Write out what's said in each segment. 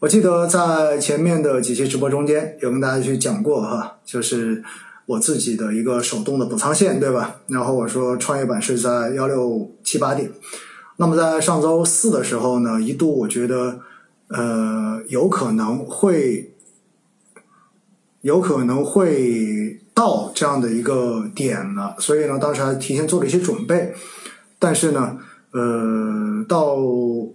我记得在前面的几期直播中间有跟大家去讲过哈，就是我自己的一个手动的补仓线，对吧？然后我说创业板是在幺六七八点，那么在上周四的时候呢，一度我觉得呃有可能会有可能会到这样的一个点了，所以呢，当时还提前做了一些准备，但是呢。呃，到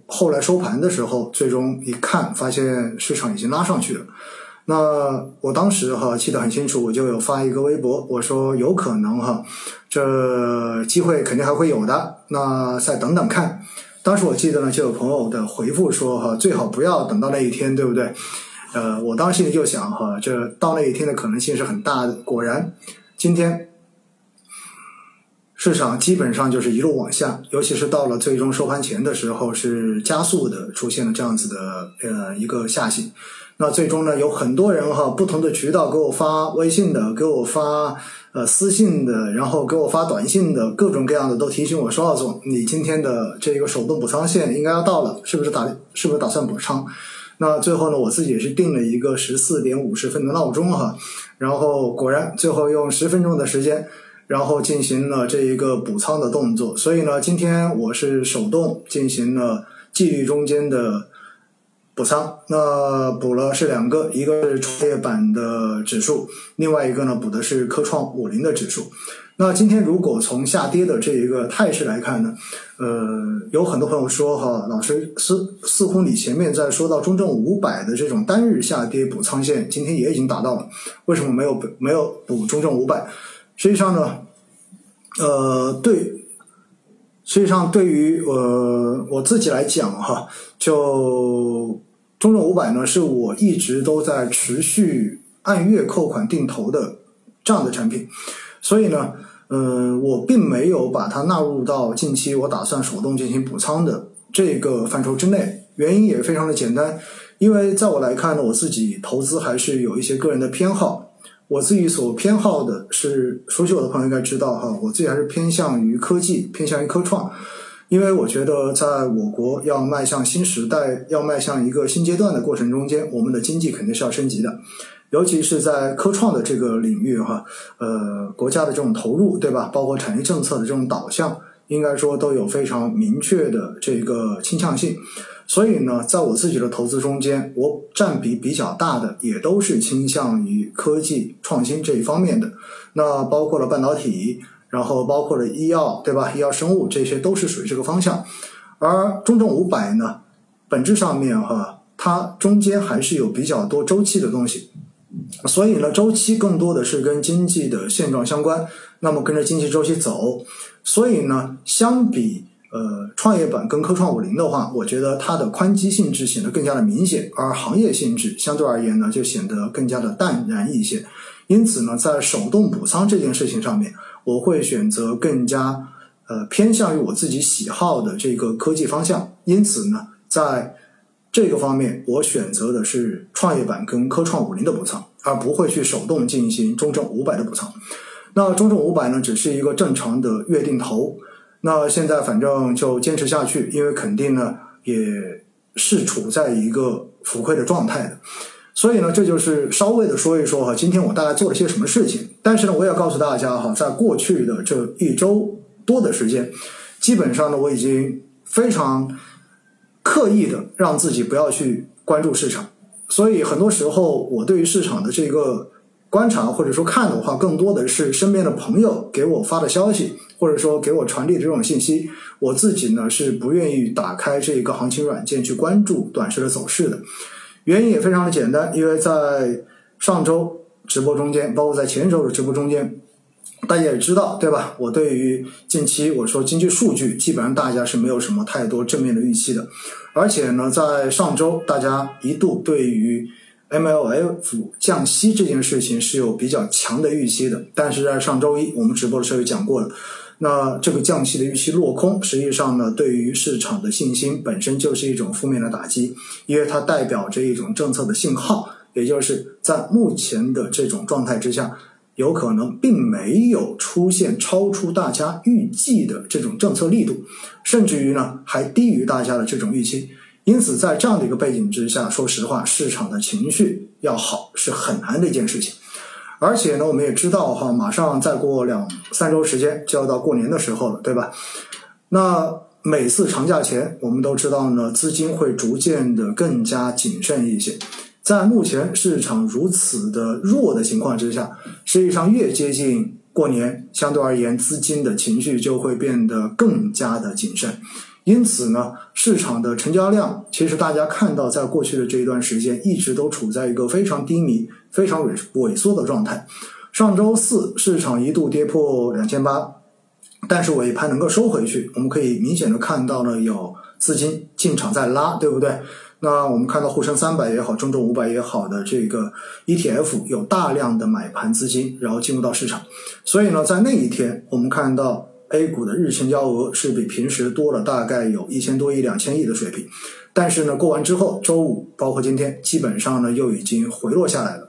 后来收盘的时候，最终一看，发现市场已经拉上去了。那我当时哈记得很清楚，我就有发一个微博，我说有可能哈，这机会肯定还会有的，那再等等看。当时我记得呢，就有朋友的回复说哈，最好不要等到那一天，对不对？呃，我当时心里就想哈，这到那一天的可能性是很大的。果然，今天。市场基本上就是一路往下，尤其是到了最终收盘前的时候，是加速的出现了这样子的呃一个下行。那最终呢，有很多人哈，不同的渠道给我发微信的，给我发呃私信的，然后给我发短信的，各种各样的都提醒我说：“奥总，你今天的这个手动补仓线应该要到了，是不是打是不是打算补仓？”那最后呢，我自己也是定了一个十四点五十分的闹钟哈，然后果然最后用十分钟的时间。然后进行了这一个补仓的动作，所以呢，今天我是手动进行了纪律中间的补仓。那补了是两个，一个是创业板的指数，另外一个呢补的是科创五零的指数。那今天如果从下跌的这一个态势来看呢，呃，有很多朋友说哈，老师似似乎你前面在说到中证五百的这种单日下跌补仓线，今天也已经达到了，为什么没有没有补中证五百？实际上呢，呃，对，实际上对于呃我自己来讲哈，就中证五百呢，是我一直都在持续按月扣款定投的这样的产品，所以呢，呃，我并没有把它纳入到近期我打算手动进行补仓的这个范畴之内。原因也非常的简单，因为在我来看呢，我自己投资还是有一些个人的偏好。我自己所偏好的是，熟悉我的朋友应该知道哈，我自己还是偏向于科技，偏向于科创，因为我觉得在我国要迈向新时代，要迈向一个新阶段的过程中间，我们的经济肯定是要升级的，尤其是在科创的这个领域哈，呃，国家的这种投入，对吧？包括产业政策的这种导向，应该说都有非常明确的这个倾向性。所以呢，在我自己的投资中间，我占比比较大的也都是倾向于科技创新这一方面的。那包括了半导体，然后包括了医药，对吧？医药生物这些都是属于这个方向。而中证五百呢，本质上面哈，它中间还是有比较多周期的东西。所以呢，周期更多的是跟经济的现状相关，那么跟着经济周期走。所以呢，相比。呃，创业板跟科创五零的话，我觉得它的宽基性质显得更加的明显，而行业性质相对而言呢，就显得更加的淡然一些。因此呢，在手动补仓这件事情上面，我会选择更加呃偏向于我自己喜好的这个科技方向。因此呢，在这个方面，我选择的是创业板跟科创五零的补仓，而不会去手动进行中证五百的补仓。那中证五百呢，只是一个正常的月定投。那现在反正就坚持下去，因为肯定呢也是处在一个浮亏的状态的，所以呢这就是稍微的说一说哈，今天我大概做了些什么事情。但是呢，我也告诉大家哈，在过去的这一周多的时间，基本上呢我已经非常刻意的让自己不要去关注市场，所以很多时候我对于市场的这个。观察或者说看的话，更多的是身边的朋友给我发的消息，或者说给我传递的这种信息。我自己呢是不愿意打开这一个行情软件去关注短时的走势的。原因也非常的简单，因为在上周直播中间，包括在前周的直播中间，大家也知道对吧？我对于近期我说经济数据，基本上大家是没有什么太多正面的预期的。而且呢，在上周大家一度对于 MLF 降息这件事情是有比较强的预期的，但是在上周一我们直播的时候也讲过了，那这个降息的预期落空，实际上呢，对于市场的信心本身就是一种负面的打击，因为它代表着一种政策的信号，也就是在目前的这种状态之下，有可能并没有出现超出大家预计的这种政策力度，甚至于呢还低于大家的这种预期。因此，在这样的一个背景之下，说实话，市场的情绪要好是很难的一件事情。而且呢，我们也知道哈，马上再过两三周时间就要到过年的时候了，对吧？那每次长假前，我们都知道呢，资金会逐渐的更加谨慎一些。在目前市场如此的弱的情况之下，实际上越接近过年，相对而言，资金的情绪就会变得更加的谨慎。因此呢，市场的成交量，其实大家看到，在过去的这一段时间，一直都处在一个非常低迷、非常萎萎缩的状态。上周四市场一度跌破两千八，但是尾盘能够收回去，我们可以明显的看到了有资金进场在拉，对不对？那我们看到沪深三百也好，中证五百也好的这个 ETF 有大量的买盘资金，然后进入到市场，所以呢，在那一天我们看到。A 股的日成交额是比平时多了大概有一千多亿、两千亿的水平，但是呢，过完之后，周五包括今天，基本上呢又已经回落下来了。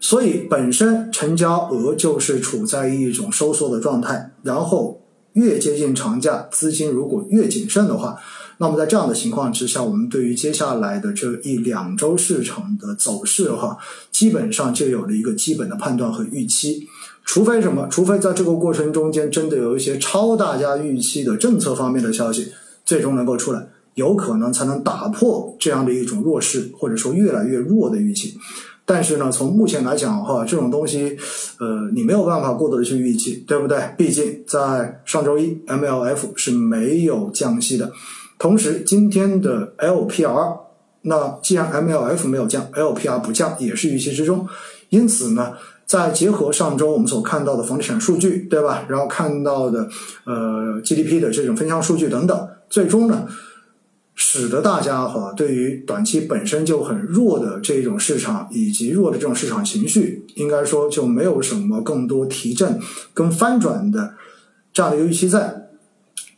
所以本身成交额就是处在一种收缩的状态，然后越接近长假，资金如果越谨慎的话，那么在这样的情况之下，我们对于接下来的这一两周市场的走势哈，基本上就有了一个基本的判断和预期。除非什么？除非在这个过程中间，真的有一些超大家预期的政策方面的消息，最终能够出来，有可能才能打破这样的一种弱势，或者说越来越弱的预期。但是呢，从目前来讲的话，这种东西，呃，你没有办法过多的去预期，对不对？毕竟在上周一，MLF 是没有降息的，同时今天的 LPR，那既然 MLF 没有降，LPR 不降也是预期之中，因此呢。再结合上周我们所看到的房地产数据，对吧？然后看到的呃 GDP 的这种分项数据等等，最终呢，使得大家哈对于短期本身就很弱的这种市场以及弱的这种市场情绪，应该说就没有什么更多提振跟翻转的这样的一个预期在。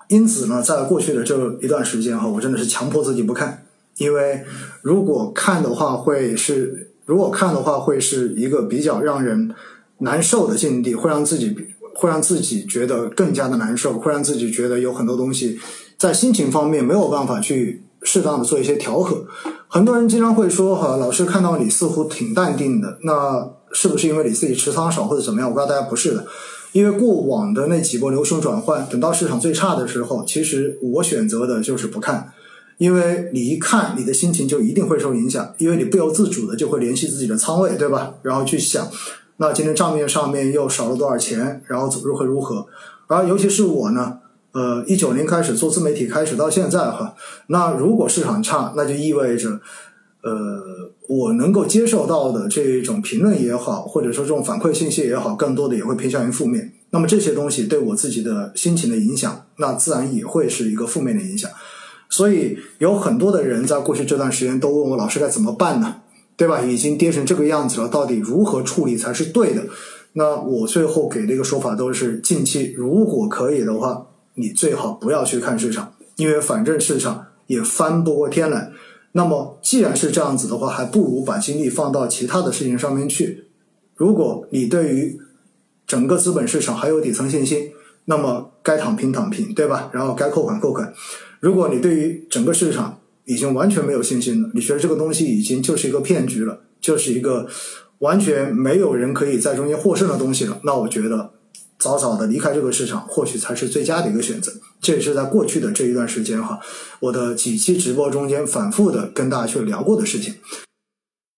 因此呢，在过去的这一段时间哈，我真的是强迫自己不看，因为如果看的话会是。如果看的话，会是一个比较让人难受的境地，会让自己会让自己觉得更加的难受，会让自己觉得有很多东西在心情方面没有办法去适当的做一些调和。很多人经常会说：“哈，老师看到你似乎挺淡定的，那是不是因为你自己持仓少或者怎么样？”我告诉大家，不是的，因为过往的那几波流熊转换，等到市场最差的时候，其实我选择的就是不看。因为你一看，你的心情就一定会受影响，因为你不由自主的就会联系自己的仓位，对吧？然后去想，那今天账面上面又少了多少钱，然后如何如何？而尤其是我呢，呃，一九年开始做自媒体，开始到现在哈，那如果市场差，那就意味着，呃，我能够接受到的这种评论也好，或者说这种反馈信息也好，更多的也会偏向于负面。那么这些东西对我自己的心情的影响，那自然也会是一个负面的影响。所以有很多的人在过去这段时间都问我老师该怎么办呢？对吧？已经跌成这个样子了，到底如何处理才是对的？那我最后给的一个说法都是：近期如果可以的话，你最好不要去看市场，因为反正市场也翻不过天来。那么既然是这样子的话，还不如把精力放到其他的事情上面去。如果你对于整个资本市场还有底层信心，那么该躺平躺平，对吧？然后该扣款扣款。如果你对于整个市场已经完全没有信心了，你觉得这个东西已经就是一个骗局了，就是一个完全没有人可以在中间获胜的东西了，那我觉得早早的离开这个市场，或许才是最佳的一个选择。这也是在过去的这一段时间哈，我的几期直播中间反复的跟大家去聊过的事情。